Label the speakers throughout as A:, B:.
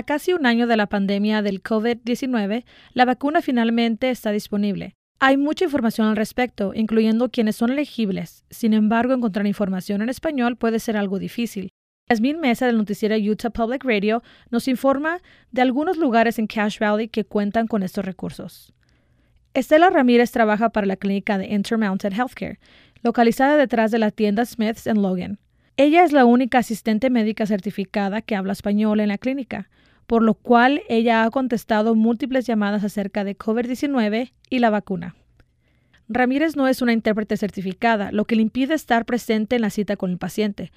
A: A casi un año de la pandemia del COVID-19, la vacuna finalmente está disponible. Hay mucha información al respecto, incluyendo quienes son elegibles. Sin embargo, encontrar información en español puede ser algo difícil. Yasmin Mesa del noticiero Utah Public Radio nos informa de algunos lugares en Cache Valley que cuentan con estos recursos. Estela Ramírez trabaja para la clínica de Intermountain Healthcare, localizada detrás de la tienda Smith's en Logan. Ella es la única asistente médica certificada que habla español en la clínica por lo cual ella ha contestado múltiples llamadas acerca de COVID-19 y la vacuna. Ramírez no es una intérprete certificada, lo que le impide estar presente en la cita con el paciente,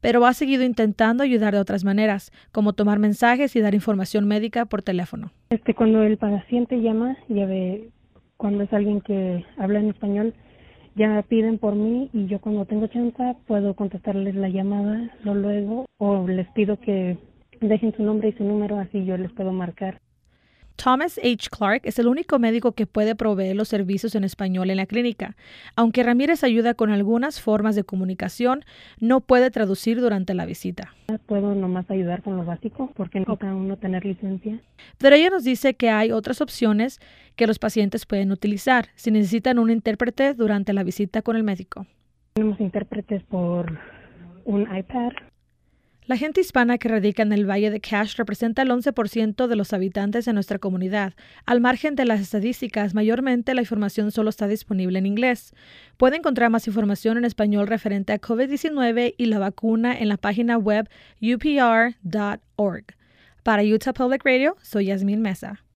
A: pero ha seguido intentando ayudar de otras maneras, como tomar mensajes y dar información médica por teléfono.
B: Este, cuando el paciente llama, ya ve, cuando es alguien que habla en español, ya piden por mí y yo cuando tengo chance puedo contestarles la llamada luego o les pido que dejen su nombre y su número, así yo les puedo marcar.
A: Thomas H. Clark es el único médico que puede proveer los servicios en español en la clínica. Aunque Ramírez ayuda con algunas formas de comunicación, no puede traducir durante la visita.
B: Puedo nomás ayudar con lo básico porque necesita uno tener licencia.
A: Pero ella nos dice que hay otras opciones que los pacientes pueden utilizar si necesitan un intérprete durante la visita con el médico.
B: Tenemos intérpretes por un iPad
A: la gente hispana que radica en el Valle de Cache representa el 11% de los habitantes de nuestra comunidad. Al margen de las estadísticas, mayormente la información solo está disponible en inglés. Puede encontrar más información en español referente a COVID-19 y la vacuna en la página web upr.org. Para Utah Public Radio, soy Yasmin Mesa.